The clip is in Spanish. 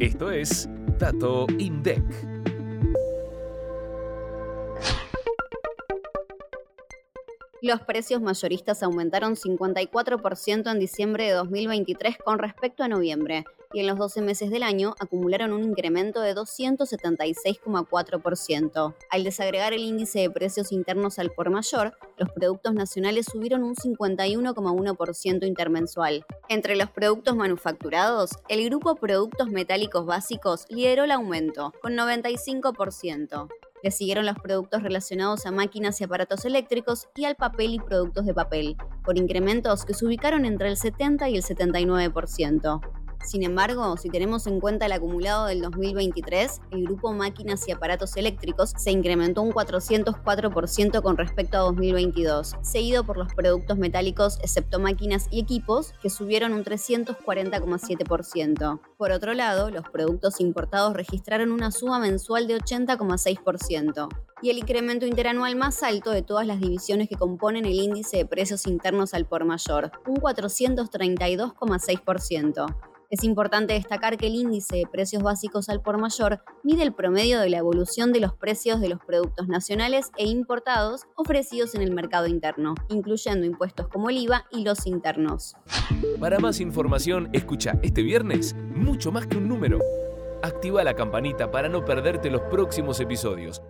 Esto es Dato INDEC. Los precios mayoristas aumentaron 54% en diciembre de 2023 con respecto a noviembre y en los 12 meses del año acumularon un incremento de 276,4%. Al desagregar el índice de precios internos al por mayor, los productos nacionales subieron un 51,1% intermensual. Entre los productos manufacturados, el grupo Productos Metálicos Básicos lideró el aumento, con 95%. Le siguieron los productos relacionados a máquinas y aparatos eléctricos y al papel y productos de papel, por incrementos que se ubicaron entre el 70 y el 79%. Sin embargo, si tenemos en cuenta el acumulado del 2023, el grupo máquinas y aparatos eléctricos se incrementó un 404% con respecto a 2022, seguido por los productos metálicos excepto máquinas y equipos, que subieron un 340,7%. Por otro lado, los productos importados registraron una suba mensual de 80,6% y el incremento interanual más alto de todas las divisiones que componen el índice de precios internos al por mayor, un 432,6%. Es importante destacar que el índice de precios básicos al por mayor mide el promedio de la evolución de los precios de los productos nacionales e importados ofrecidos en el mercado interno, incluyendo impuestos como el IVA y los internos. Para más información, escucha este viernes mucho más que un número. Activa la campanita para no perderte los próximos episodios